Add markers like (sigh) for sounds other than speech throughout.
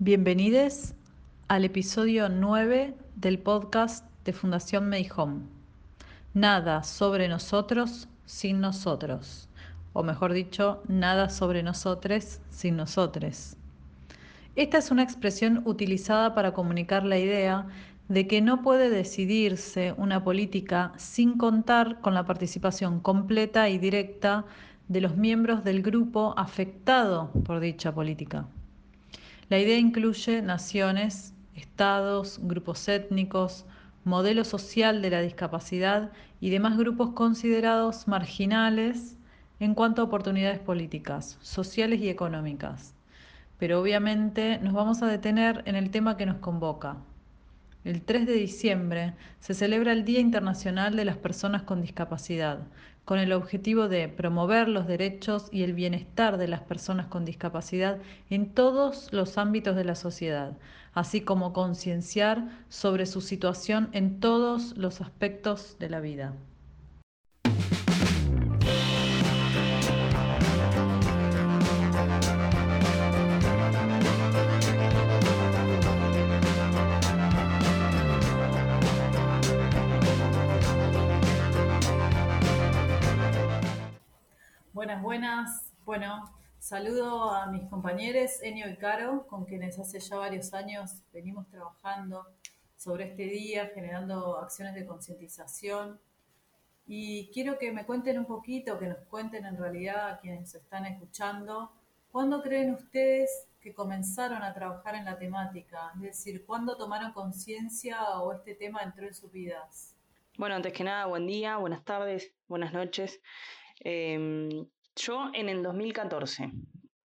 Bienvenidos al episodio 9 del podcast de Fundación Home. Nada sobre nosotros sin nosotros, o mejor dicho, nada sobre nosotros sin nosotros. Esta es una expresión utilizada para comunicar la idea de que no puede decidirse una política sin contar con la participación completa y directa de los miembros del grupo afectado por dicha política. La idea incluye naciones, estados, grupos étnicos, modelo social de la discapacidad y demás grupos considerados marginales en cuanto a oportunidades políticas, sociales y económicas. Pero obviamente nos vamos a detener en el tema que nos convoca, el 3 de diciembre se celebra el Día Internacional de las Personas con Discapacidad, con el objetivo de promover los derechos y el bienestar de las personas con discapacidad en todos los ámbitos de la sociedad, así como concienciar sobre su situación en todos los aspectos de la vida. Buenas, buenas. Bueno, saludo a mis compañeros Enio y Caro, con quienes hace ya varios años venimos trabajando sobre este día, generando acciones de concientización. Y quiero que me cuenten un poquito, que nos cuenten en realidad a quienes están escuchando, ¿cuándo creen ustedes que comenzaron a trabajar en la temática? Es decir, ¿cuándo tomaron conciencia o este tema entró en sus vidas? Bueno, antes que nada, buen día, buenas tardes, buenas noches. Em, yo en el 2014,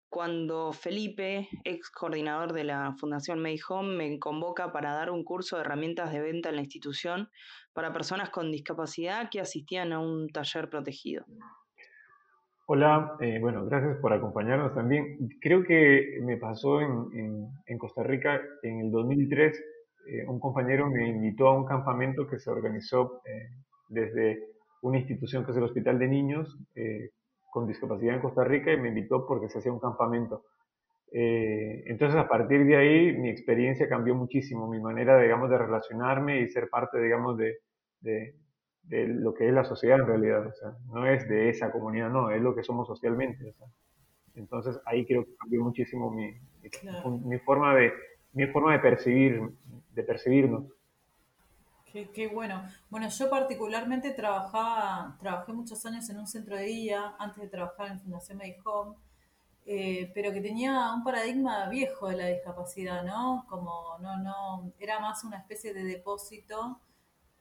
cuando Felipe, ex coordinador de la Fundación May Home, me convoca para dar un curso de herramientas de venta en la institución para personas con discapacidad que asistían a un taller protegido. Hola, eh, bueno, gracias por acompañarnos también. Creo que me pasó en, en, Costa Rica en el 2003. Eh, un compañero me invitó a un campamento que se organizó eh, desde una institución que es el Hospital de Niños eh, con Discapacidad en Costa Rica y me invitó porque se hacía un campamento. Eh, entonces, a partir de ahí, mi experiencia cambió muchísimo, mi manera, digamos, de relacionarme y ser parte, digamos, de, de, lo que es la sociedad en realidad. O sea, no es de esa comunidad, no, es lo que somos socialmente. entonces, ahí creo que cambió muchísimo mi, mi, forma de mi forma de percibir, de percibirnos. Qué, bueno. Bueno, yo particularmente trabajaba, trabajé muchos años en un centro de día antes de trabajar en Fundación Medihome, eh, pero que tenía un paradigma viejo de la discapacidad, ¿no? Como no, no, era más una especie de depósito,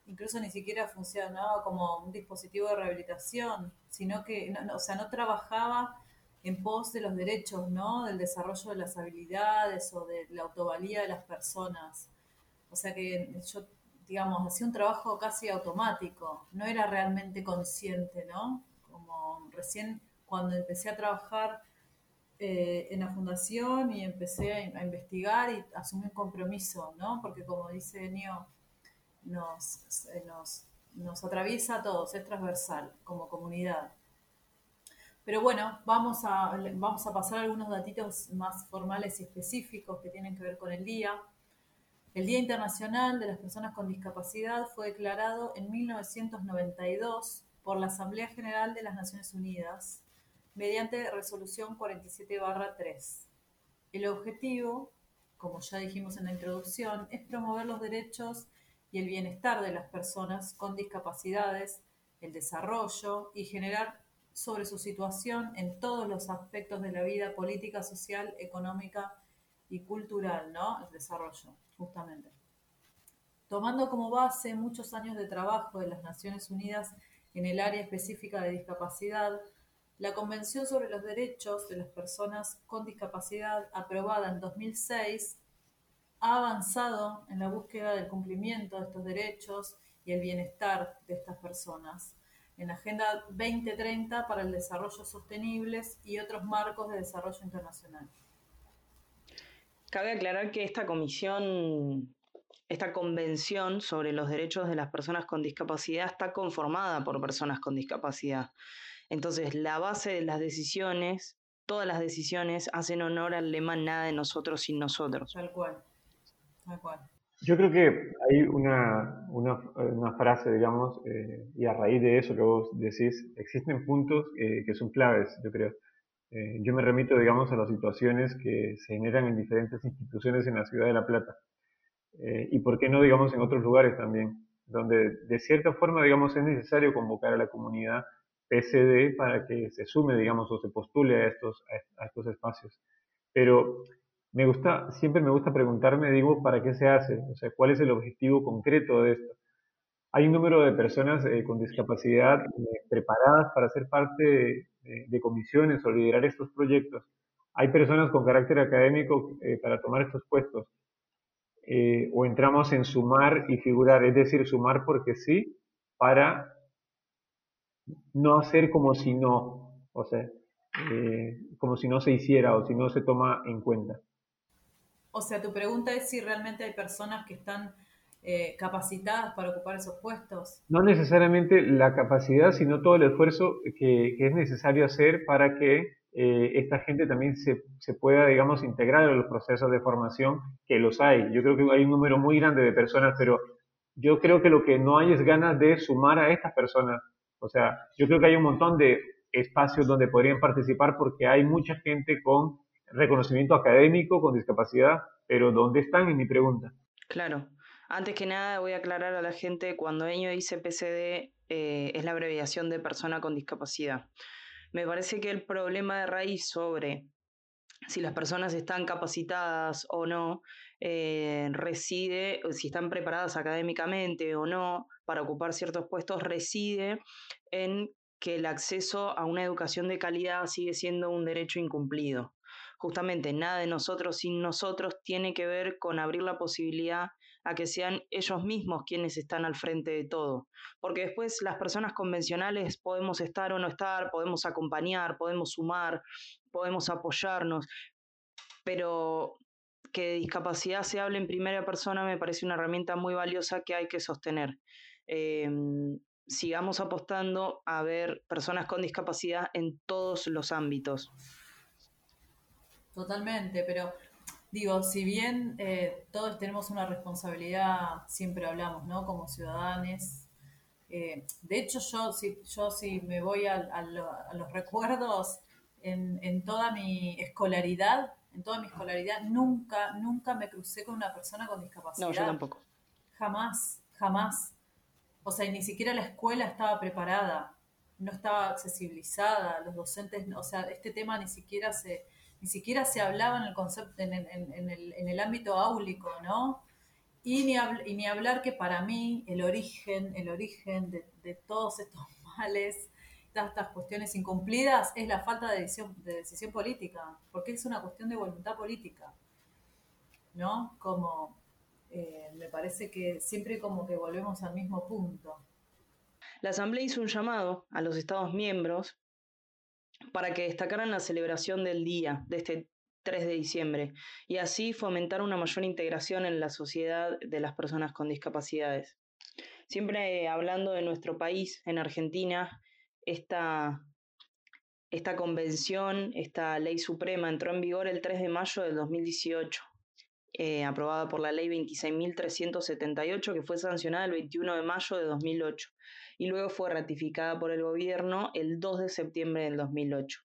incluso ni siquiera funcionaba como un dispositivo de rehabilitación, sino que, o sea, no trabajaba en pos de los derechos, ¿no? Del desarrollo de las habilidades o de la autovalía de las personas. O sea que yo digamos, hacía un trabajo casi automático, no era realmente consciente, ¿no? Como recién cuando empecé a trabajar eh, en la fundación y empecé a, investigar y asumí un compromiso, ¿no? Porque como dice Nio, nos, nos, nos atraviesa a todos, es transversal como comunidad. Pero bueno, vamos a, vamos a pasar algunos datitos más formales y específicos que tienen que ver con el día. El Día Internacional de las Personas con Discapacidad fue declarado en 1992 por la Asamblea General de las Naciones Unidas mediante resolución 47-3. El objetivo, como ya dijimos en la introducción, es promover los derechos y el bienestar de las personas con discapacidades, el desarrollo y generar sobre su situación en todos los aspectos de la vida política, social, económica y cultural, ¿no? El desarrollo justamente. Tomando como base muchos años de trabajo de las Naciones Unidas en el área específica de discapacidad, la Convención sobre los Derechos de las Personas con Discapacidad, aprobada en 2006, ha avanzado en la búsqueda del cumplimiento de estos derechos y el bienestar de estas personas en la Agenda 2030 para el Desarrollo Sostenible y otros marcos de desarrollo internacional. Cabe aclarar que esta comisión, esta convención sobre los derechos de las personas con discapacidad está conformada por personas con discapacidad. Entonces, la base de las decisiones todas las decisiones hacen honor al lema nada de nosotros sin nosotros. Tal cual, tal cual. Yo creo que hay una, una, una frase, digamos, eh, y a raíz de eso que vos decís, existen puntos eh, que son claves, yo creo. Eh, yo me remito, digamos, a las situaciones que se generan en diferentes instituciones en la ciudad de La Plata. y por qué no, digamos, en otros lugares también, donde de cierta forma, digamos, es necesario convocar a la comunidad PCD para que se sume, digamos, o se postule a estos, a estos espacios. Pero me gusta, siempre me gusta preguntarme, digo, ¿para qué se hace? O sea, ¿cuál es el objetivo concreto de esto? Hay un número de personas eh, con discapacidad eh, preparadas para ser parte de, comisiones o liderar estos proyectos. Hay personas con carácter académico eh, para tomar estos puestos. o entramos en sumar y figurar, es decir, sumar porque sí, para no hacer como si no, o sea, como si no se hiciera o si no se toma en cuenta. O sea, tu pregunta es si realmente hay personas que están eh, capacitadas para ocupar esos puestos. No necesariamente la capacidad, sino todo el esfuerzo que, es necesario hacer para que eh, esta gente también se, se, pueda, digamos, integrar en los procesos de formación, que los hay. Yo creo que hay un número muy grande de personas, pero yo creo que lo que no hay es ganas de sumar a estas personas. O sea, yo creo que hay un montón de espacios donde podrían participar porque hay mucha gente con reconocimiento académico con discapacidad, pero ¿dónde están? En mi pregunta. Claro. Antes que nada voy a aclarar a la gente, cuando Eño dice PCD eh, es la abreviación de persona con discapacidad. Me parece que el problema de raíz sobre si las personas están capacitadas o no, eh, reside, si están preparadas académicamente o no para ocupar ciertos puestos, reside en que el acceso a una educación de calidad sigue siendo un derecho incumplido justamente nada de nosotros sin nosotros tiene que ver con abrir la posibilidad a que sean ellos mismos quienes están al frente de todo. Porque después las personas convencionales podemos estar o no estar, podemos acompañar, podemos sumar, podemos apoyarnos, pero que discapacidad se hable en primera persona me parece una herramienta muy valiosa que hay que sostener. Em, sigamos apostando a ver personas con discapacidad en todos los ámbitos. Totalmente, pero digo, si bien eh, todos tenemos una responsabilidad, siempre hablamos, ¿no? Como ciudadanos. Eh, de hecho, yo si, yo si me voy a, los recuerdos en, toda mi escolaridad, en toda mi escolaridad, nunca, nunca me crucé con una persona con discapacidad. No, yo tampoco. Jamás, jamás. O sea, ni siquiera la escuela estaba preparada, no estaba accesibilizada, los docentes, o sea, este tema ni siquiera se, ni siquiera se hablaba en el concepto, en, el, ámbito áulico, ¿no? Y ni, hablar que para mí el origen, el origen de, todos estos (laughs) males, de estas cuestiones incumplidas, es la falta de decisión, de decisión política, porque es una cuestión de voluntad política, ¿no? Como eh, me parece que siempre como que volvemos al mismo punto. La Asamblea hizo un llamado a los Estados miembros para que destacaran la celebración del día, de este 3 de diciembre, y así fomentar una mayor integración en la sociedad de las personas con discapacidades. Siempre hablando de nuestro país, en Argentina, esta, esta convención, esta ley suprema entró en vigor el 3 de mayo del 2018. Eh, aprobada por la ley 26.378, que fue sancionada el 21 de mayo de 2008 y luego fue ratificada por el gobierno el 2 de septiembre del 2008.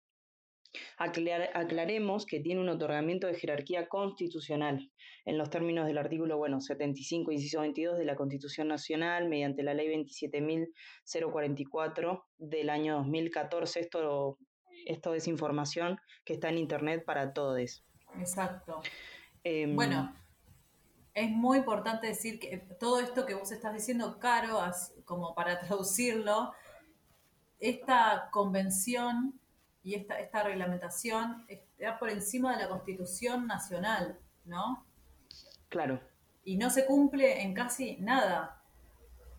aclaremos que tiene un otorgamiento de jerarquía constitucional en los términos del artículo bueno, 75, inciso 22 de la Constitución Nacional mediante la ley 27.044 del año 2014. Esto, esto es información que está en Internet para todos. Exacto. Em, bueno, es muy importante decir que todo esto que vos estás diciendo, Caro, como para (laughs) traducirlo, esta convención y esta, esta reglamentación está por encima de la Constitución Nacional, ¿no? Claro. Y no se cumple en casi nada.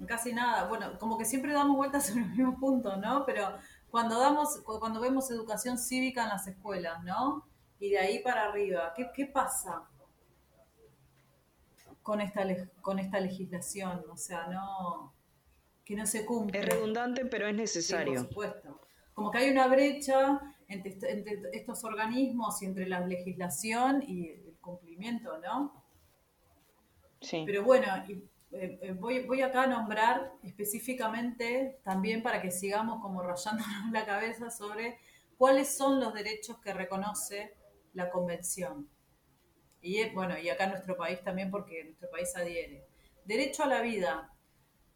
En casi nada. Bueno, como que siempre damos vueltas (laughs) sobre el mismo punto, ¿no? Pero cuando damos, cuando vemos educación cívica en las escuelas, ¿no? Y de ahí para arriba, ¿qué, qué pasa? Con esta, con esta legislación, o sea, no que no se cumple. Es redundante, pero es necesario. por supuesto. Como que hay una brecha entre, estos organismos y entre la legislación y el cumplimiento, ¿no? Sí. Pero bueno, eh, eh, voy, voy acá a nombrar específicamente también para que sigamos como rayándonos (laughs) la cabeza sobre cuáles son los derechos que reconoce la convención. Y bueno, y acá en nuestro país también porque nuestro país adhiere. Derecho a la vida,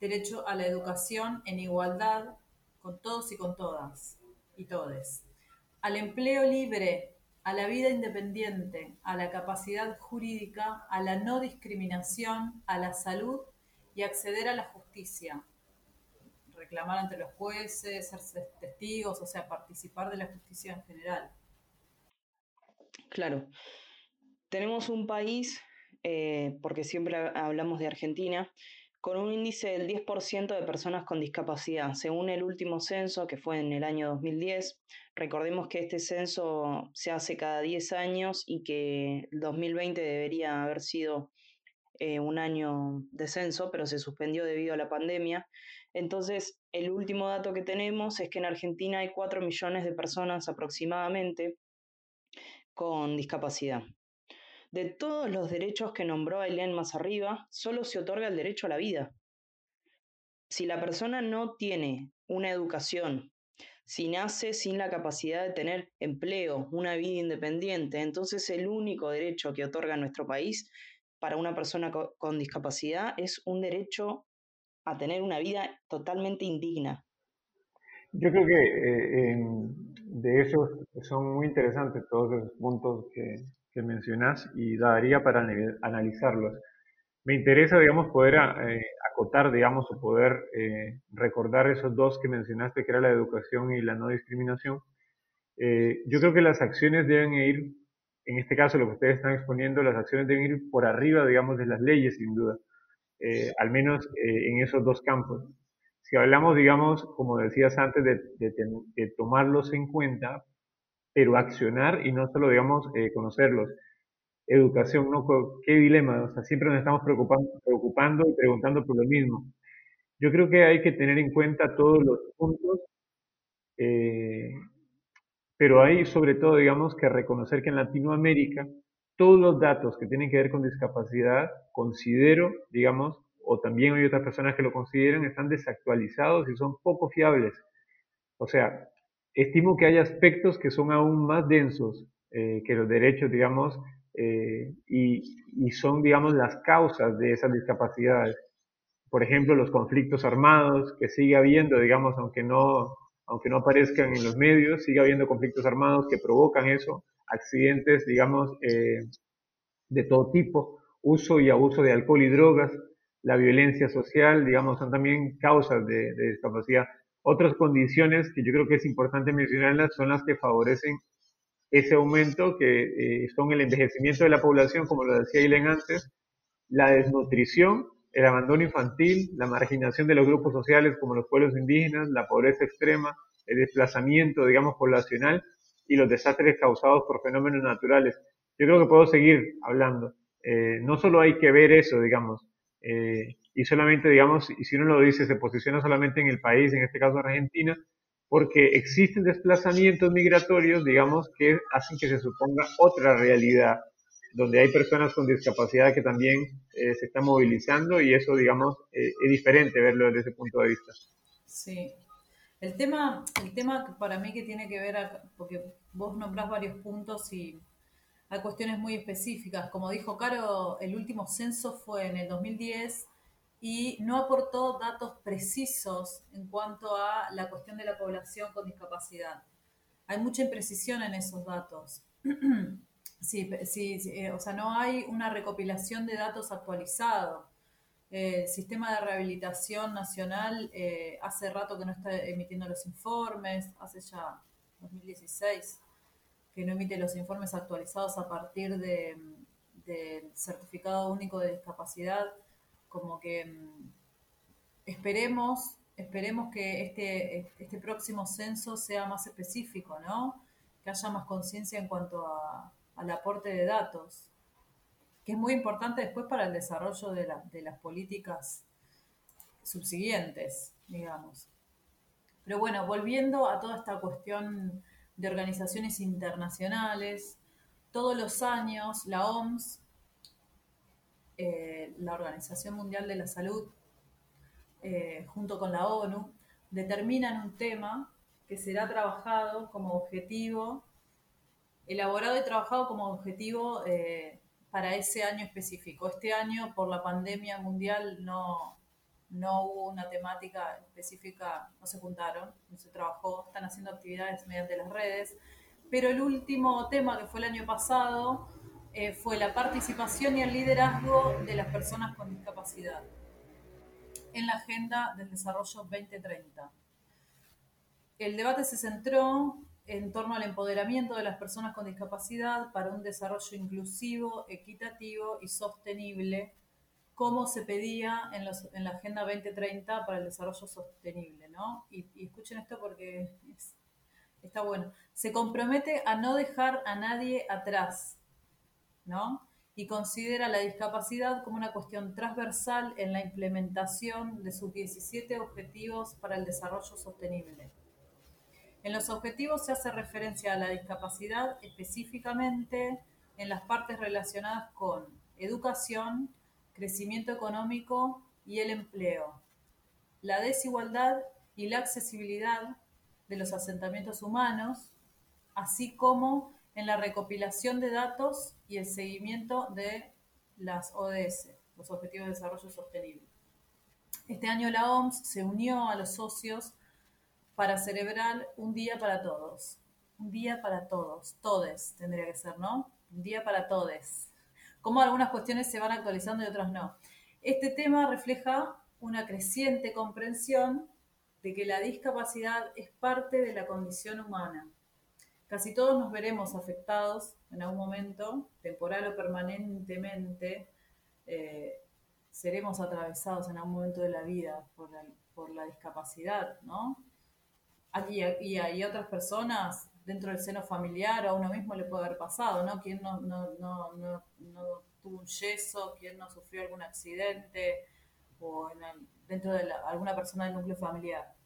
derecho a la educación en igualdad con todos y con todas y todes. Al empleo libre, a la vida independiente, a la capacidad jurídica, a la no discriminación, a la salud y acceder a la justicia. Reclamar ante los jueces, ser testigos, o sea, participar de la justicia en general. Claro. Tenemos un país, eh, porque siempre hablamos de Argentina, con un índice del 10% de personas con discapacidad, según el último censo que fue en el año 2010. Recordemos que este censo se hace cada 10 años y que el 2020 debería haber sido eh, un año de censo, pero se suspendió debido a la pandemia. Entonces, el último dato que tenemos es que en Argentina hay 4 millones de personas aproximadamente con discapacidad. De todos los derechos que nombró Ailén más arriba, solo se otorga el derecho a la vida. Si la persona no tiene una educación, si nace sin la capacidad de tener empleo, una vida independiente, entonces el único derecho que otorga nuestro país para una persona con discapacidad es un derecho a tener una vida totalmente indigna. Yo creo que eh, de esos son muy interesantes todos esos puntos que, que mencionas y daría para analizarlos. Me interesa, digamos, poder eh, acotar, digamos, o poder eh, recordar esos dos que mencionaste, que era la educación y la no discriminación. Eh, yo creo que las acciones deben ir, en este caso lo que ustedes están exponiendo, las acciones deben ir por arriba, digamos, de las leyes, sin duda, al menos en esos dos campos. Si hablamos, digamos, como decías antes, de, de tomarlos en cuenta, pero accionar y no solo, digamos, eh, conocerlos. Educación, ¿no? Qué dilema, o sea, siempre nos estamos preocupando, preocupando y preguntando por lo mismo. Yo creo que hay que tener en cuenta todos los puntos, eh, pero hay sobre todo, digamos, que reconocer que en Latinoamérica todos los datos que tienen que ver con discapacidad, considero, digamos, o también hay otras personas que lo consideran, están desactualizados y son poco fiables. O sea, estimo que hay aspectos que son aún más densos eh, que los derechos, digamos, eh, y, son, digamos, las causas de esas discapacidades. Por ejemplo, los conflictos armados, que sigue habiendo, digamos, aunque no, aunque no aparezcan en los medios, sigue habiendo conflictos armados que provocan eso, accidentes, digamos, eh, de todo tipo, uso y abuso de alcohol y drogas, la violencia social, digamos, son también causas de discapacidad. Otras condiciones que yo creo que es importante mencionarlas son las que favorecen ese aumento, que eh, son el envejecimiento de la población, como lo decía Ilen antes, la desnutrición, el abandono infantil, la marginación de los grupos sociales como los pueblos indígenas, la pobreza extrema, el desplazamiento, digamos, poblacional y los desastres causados por fenómenos naturales. Yo creo que puedo seguir hablando. Eh, no solo hay que ver eso, digamos, eh, y solamente, digamos, y si uno lo dice, se posiciona solamente en el país, en este caso Argentina, porque existen desplazamientos migratorios, digamos, que hacen que se suponga otra realidad, donde hay personas con discapacidad que también eh, se están movilizando y eso, digamos, eh, es diferente verlo desde ese punto de vista. Sí. El tema, el tema para mí que tiene que ver, porque vos nombrás varios puntos y hay cuestiones muy específicas. Como dijo Caro, el último censo fue en el 2010 y no aportó datos precisos en cuanto a la cuestión de la población con discapacidad. Hay mucha imprecisión en esos datos. (clears throat) sí, sí, eh, o sea, no hay una recopilación de datos actualizado. el sistema de rehabilitación nacional eh, hace rato que no está emitiendo los informes, hace ya 2016 que no emite los informes actualizados a partir del certificado único de discapacidad como que mm, esperemos, esperemos que este, este próximo censo sea más específico, ¿no? Que haya más conciencia en cuanto al aporte de datos, que es muy importante después para el desarrollo de, de las políticas subsiguientes, digamos. Pero bueno, volviendo a toda esta cuestión de organizaciones internacionales. Todos los años la OMS, eh, la Organización Mundial de la Salud, eh, junto con la ONU, determinan un tema que será trabajado como objetivo, elaborado y trabajado como objetivo eh, para ese año específico. Este año, por la pandemia mundial, no, no hubo una temática específica, no se juntaron, no se trabajó, están haciendo actividades mediante las redes. Pero el último tema que fue el año pasado eh, fue la participación y el liderazgo de las personas con discapacidad en la Agenda del Desarrollo 2030. El debate se centró en torno al empoderamiento de las personas con discapacidad para un desarrollo inclusivo, equitativo y sostenible como se pedía en, la Agenda 2030 para el Desarrollo Sostenible, ¿no? Y, escuchen esto porque está bueno. Se compromete a no dejar a nadie atrás, ¿no? Y considera la discapacidad como una cuestión transversal en la implementación de sus 17 Objetivos para el Desarrollo Sostenible. En los objetivos se hace referencia a la discapacidad específicamente en las partes relacionadas con educación, crecimiento económico y el empleo, la desigualdad y la accesibilidad de los asentamientos humanos, así como en la recopilación de datos y el seguimiento de las ODS, los Objetivos de Desarrollo Sostenible. Este año la OMS se unió a los socios para celebrar un día para todos. Un día para todos, todes tendría que ser, ¿no? Un día para todes cómo algunas cuestiones se van actualizando y otras no. Este tema refleja una creciente comprensión de que la discapacidad es parte de la condición humana. Casi todos nos veremos afectados en algún momento, temporal o permanentemente, eh, seremos atravesados en algún momento de la vida por la, discapacidad, ¿no? Aquí, y hay otras personas dentro del seno familiar a uno mismo le puede haber pasado, ¿no? ¿Quién no, tuvo un yeso? ¿Quién no sufrió algún accidente? O dentro de alguna persona del núcleo familiar.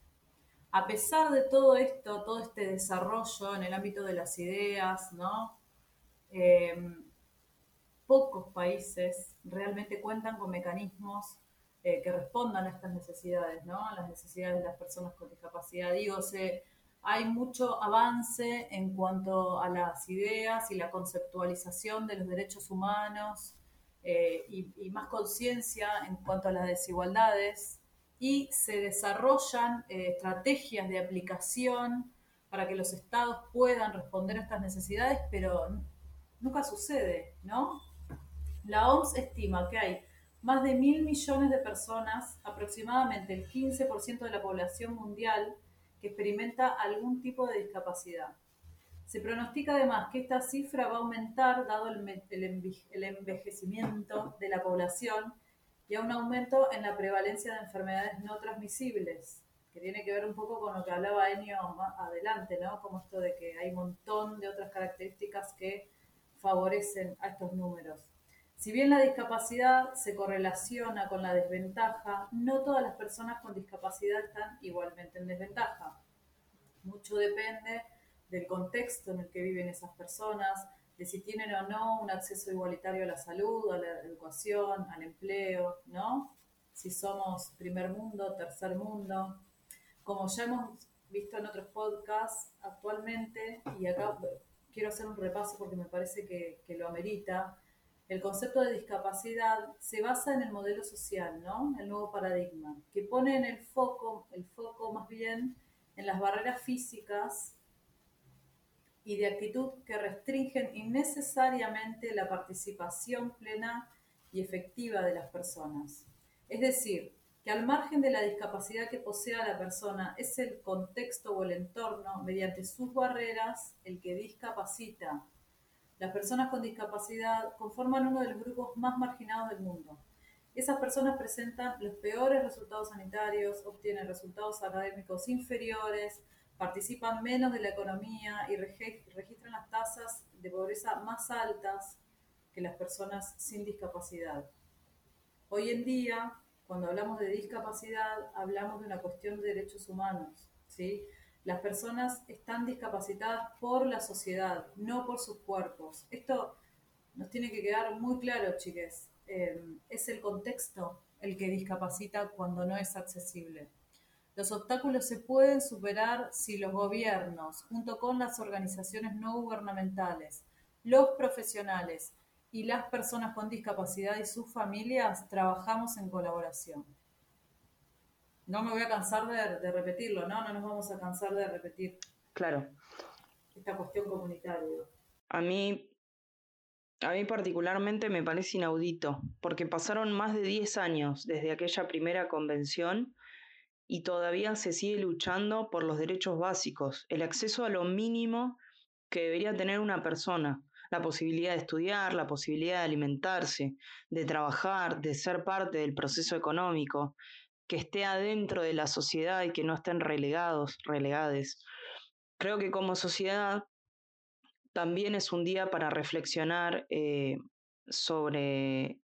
A pesar de todo esto, todo este desarrollo en el ámbito de las ideas, ¿no? Em, pocos países realmente cuentan con mecanismos eh, que respondan a estas necesidades, ¿no? A las necesidades de las personas con discapacidad. Digo, se hay mucho avance en cuanto a las ideas y la conceptualización de los derechos humanos eh, y, más conciencia en cuanto a las desigualdades y se desarrollan eh, estrategias de aplicación para que los estados puedan responder a estas necesidades, pero nunca sucede, ¿no? La OMS estima que hay más de mil millones de personas, aproximadamente el 15% de la población mundial, que experimenta algún tipo de discapacidad. Se pronostica además que esta cifra va a aumentar dado el, el envejecimiento de la población y a un aumento en la prevalencia de enfermedades no transmisibles, que tiene que ver un poco con lo que hablaba Enio más adelante, ¿no? Como esto de que hay un montón de otras características que favorecen a estos números. Si bien la discapacidad se correlaciona con la desventaja, no todas las personas con discapacidad están igualmente en desventaja. Mucho depende del contexto en el que viven esas personas, de si tienen o no un acceso igualitario a la salud, a la educación, al empleo, ¿no? Si somos primer mundo, tercer mundo. Como ya hemos visto en otros podcasts, actualmente, y acá quiero hacer un repaso porque me parece que, que lo amerita, el concepto de discapacidad se basa en el modelo social, ¿no? El nuevo paradigma, que pone en el foco, el foco más bien en las barreras físicas y de actitud que restringen innecesariamente la participación plena y efectiva de las personas. Es decir, que al margen de la discapacidad que posea la persona, es el contexto o el entorno, mediante sus barreras, el que discapacita las personas con discapacidad conforman uno de los grupos más marginados del mundo. Esas personas presentan los peores resultados sanitarios, obtienen resultados académicos inferiores, participan menos de la economía y registran las tasas de pobreza más altas que las personas sin discapacidad. Hoy en día, cuando hablamos de discapacidad, hablamos de una cuestión de derechos humanos, ¿sí? Las personas están discapacitadas por la sociedad, no por sus cuerpos. Esto nos tiene que quedar muy claro, chiques. Eh, es el contexto el que discapacita cuando no es accesible. Los obstáculos se pueden superar si los gobiernos, junto con las organizaciones no gubernamentales, los profesionales y las personas con discapacidad y sus familias, trabajamos en colaboración. No me voy a cansar de, repetirlo, ¿no? No nos vamos a cansar de repetir. Claro. Esta cuestión comunitaria. A mí a mí particularmente me parece inaudito, porque pasaron más de 10 años desde aquella primera convención y todavía se sigue luchando por los derechos básicos, el acceso a lo mínimo que debería tener una persona, la posibilidad de estudiar, la posibilidad de alimentarse, de trabajar, de ser parte del proceso económico, que esté adentro de la sociedad y que no estén relegados, relegades. Creo que como sociedad también es un día para reflexionar eh, sobre,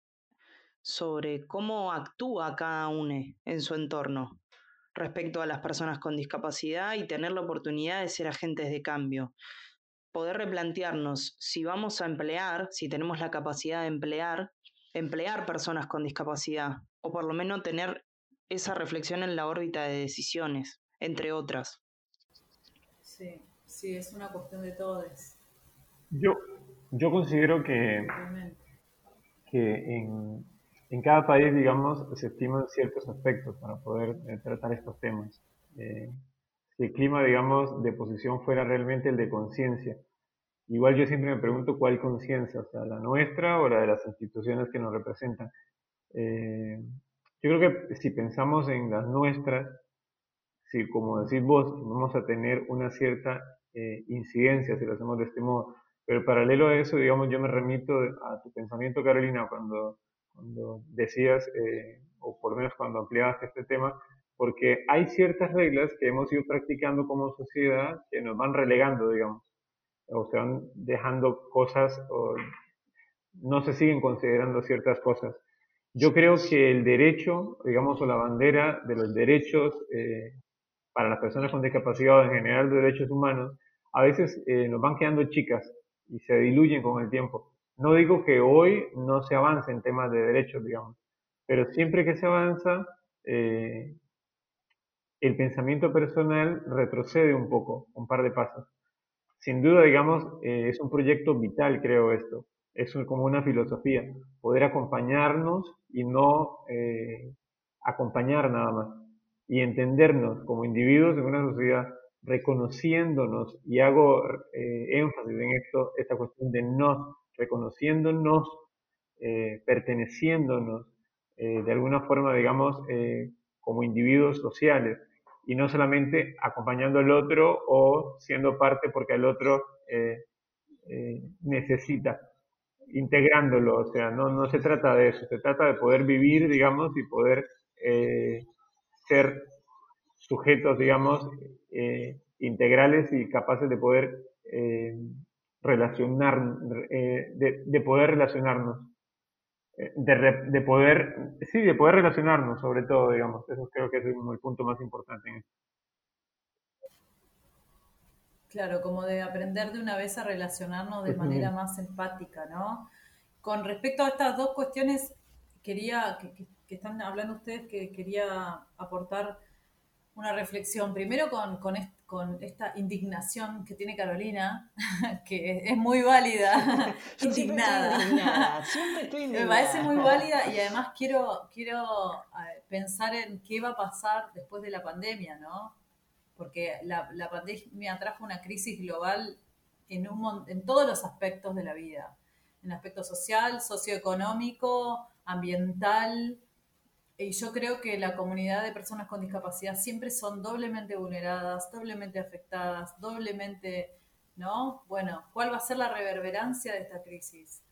sobre cómo actúa cada uno en su entorno respecto a las personas con discapacidad y tener la oportunidad de ser agentes de cambio. Poder replantearnos si vamos a emplear, si tenemos la capacidad de emplear, emplear personas con discapacidad, o por lo menos tener esa reflexión en la órbita de decisiones, entre otras. Sí, sí, es una cuestión de todos. Yo, yo considero que, que en, en, cada país, digamos, se estiman ciertos aspectos para poder eh, tratar estos temas. Eh, si el clima, digamos, de posición fuera realmente el de conciencia, igual yo siempre me pregunto cuál conciencia, o sea, la nuestra o la de las instituciones que nos representan. Eh, yo creo que si pensamos en las nuestras, si como decís vos, vamos a tener una cierta incidencia si lo hacemos de este modo, pero paralelo a eso, digamos, yo me remito a tu pensamiento, Carolina, cuando, cuando decías, eh, o por lo menos cuando ampliabas este tema, porque hay ciertas reglas que hemos ido practicando como sociedad que nos van relegando, digamos, o se van dejando cosas, o no se siguen considerando ciertas cosas. Yo creo que el derecho, digamos, o la bandera de los derechos eh, para las personas con discapacidad o en general de derechos humanos, a veces eh, nos van quedando chicas y se diluyen con el tiempo. No digo que hoy no se avance en temas de derechos, digamos, pero siempre que se avanza, eh, el pensamiento personal retrocede un poco, un par de pasos. Sin duda, digamos, eh, es un proyecto vital, creo esto. Es como una filosofía, poder acompañarnos y no eh, acompañar nada más. Y entendernos como individuos en una sociedad reconociéndonos, y hago eh, énfasis en esto, esta cuestión de nos, reconociéndonos, eh, perteneciéndonos, eh, de alguna forma, digamos, como individuos sociales, y no solamente acompañando al otro o siendo parte porque el otro necesita, integrándolo, o sea, no, no se trata de eso, se trata de poder vivir, digamos, y poder ser sujetos, digamos, eh, integrales y capaces de poder eh, relacionar, eh, de, poder relacionarnos, de, poder, sí, de poder relacionarnos sobre todo, digamos, eso creo que es el, punto más importante en esto. Claro, como de aprender de una vez a relacionarnos de manera más empática, ¿no? Con respecto a estas dos cuestiones, quería, que, que están hablando ustedes, que quería aportar una reflexión, primero con, con, esta indignación que tiene Carolina, (laughs) que es muy válida, (laughs) (laughs) indignada. Me parece muy válida y además quiero, quiero pensar en qué va a pasar después de la pandemia, ¿no? Porque la, la pandemia trajo una crisis global en, un, en todos los aspectos de la vida, en el aspecto social, socioeconómico, ambiental, y yo creo que la comunidad de personas con discapacidad siempre son doblemente vulneradas, doblemente afectadas, doblemente, ¿no? Bueno, ¿cuál va a ser la reverberancia de esta crisis?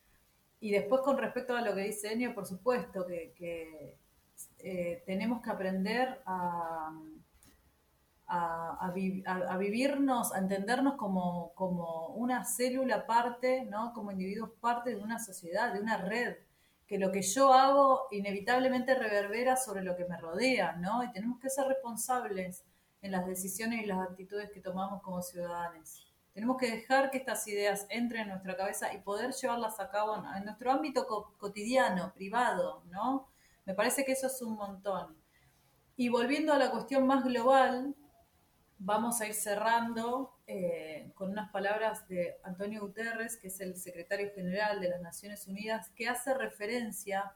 Y después con respecto a lo que dice Enio, por supuesto que, eh, tenemos que aprender a, a, vivirnos, a entendernos como, como una célula parte, ¿no? Como individuos parte de una sociedad, de una red que lo que yo hago inevitablemente reverbera sobre lo que me rodea, ¿no? Y tenemos que ser responsables en las decisiones y las actitudes que tomamos como ciudadanos. Tenemos que dejar que estas ideas entren en nuestra cabeza y poder llevarlas a cabo en nuestro ámbito cotidiano, privado, ¿no? Me parece que eso es un montón. Y volviendo a la cuestión más global, vamos a ir cerrando eh, con unas palabras de Antonio Guterres, que es el secretario general de las Naciones Unidas, que hace referencia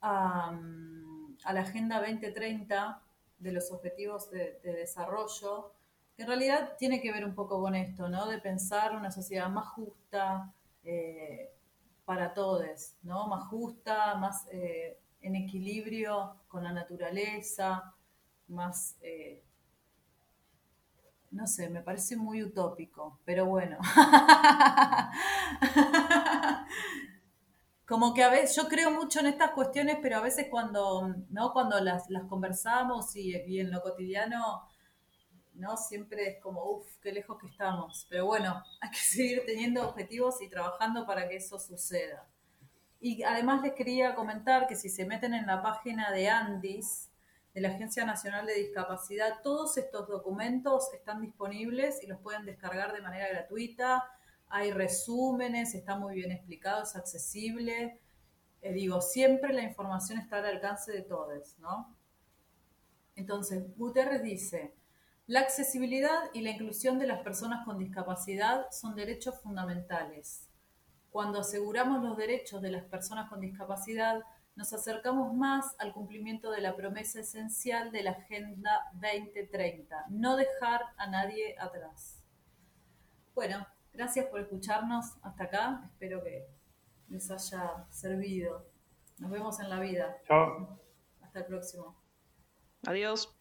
a, mm, la Agenda 2030 de los Objetivos de, Desarrollo, que en realidad tiene que ver un poco con esto, ¿no? De pensar una sociedad más justa eh, para todos, ¿no? Más justa, más eh, en equilibrio con la naturaleza, más no sé, me parece muy utópico, pero bueno. (laughs) Como que a veces, yo creo mucho en estas cuestiones, pero a veces cuando, ¿no? Cuando las, conversamos y, en lo cotidiano, ¿no? Siempre es como, uff, qué lejos que estamos. Pero bueno, (laughs) hay que seguir teniendo objetivos y trabajando para que eso suceda. Y además les quería comentar que si se meten en la página de Andis, de la Agencia Nacional de Discapacidad. Todos estos documentos están disponibles y los pueden descargar de manera gratuita. Hay resúmenes, está muy bien explicado, es accesible. Eh, digo, siempre la información está al alcance de todos, ¿no? Entonces, Guterres dice, la accesibilidad y la inclusión de las personas con discapacidad son derechos fundamentales. Cuando aseguramos los derechos de las personas con discapacidad, nos acercamos más al cumplimiento de la promesa esencial de la Agenda 2030, no dejar a nadie atrás. Bueno, gracias por escucharnos hasta acá, espero que les haya servido. Nos vemos en la vida. Chao. Hasta el próximo. Adiós.